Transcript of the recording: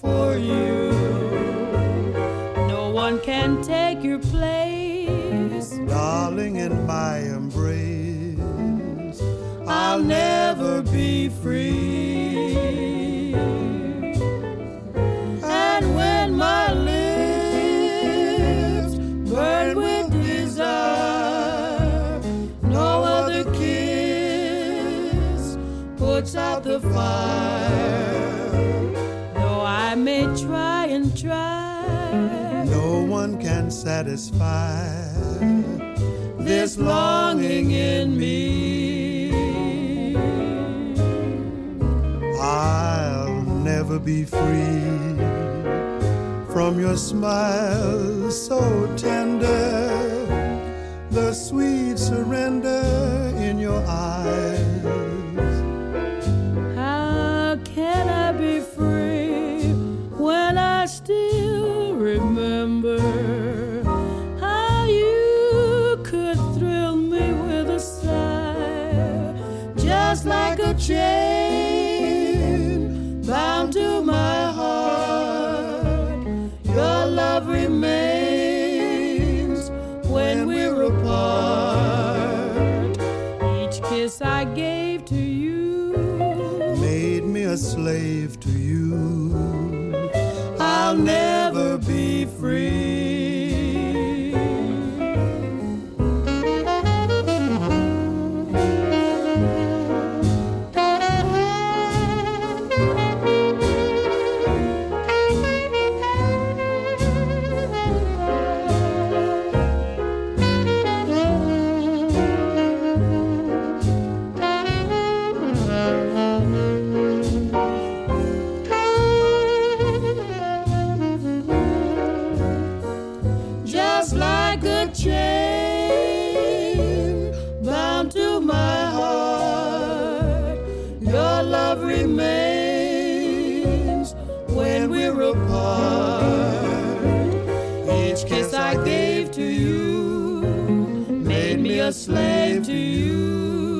for you. No one can take your place, darling, in my embrace. I'll never be free. And when my lips burn with desire, no other kiss puts out the fire. Though I may try and try, one can satisfy this longing in me. I'll never be free from your smile so tender, the sweet surrender in your eyes. How can I be free when I still kiss I gave to you Made me a slave to you. I'll never be free. Remains when we're apart. Each kiss I gave to you made me a slave to you.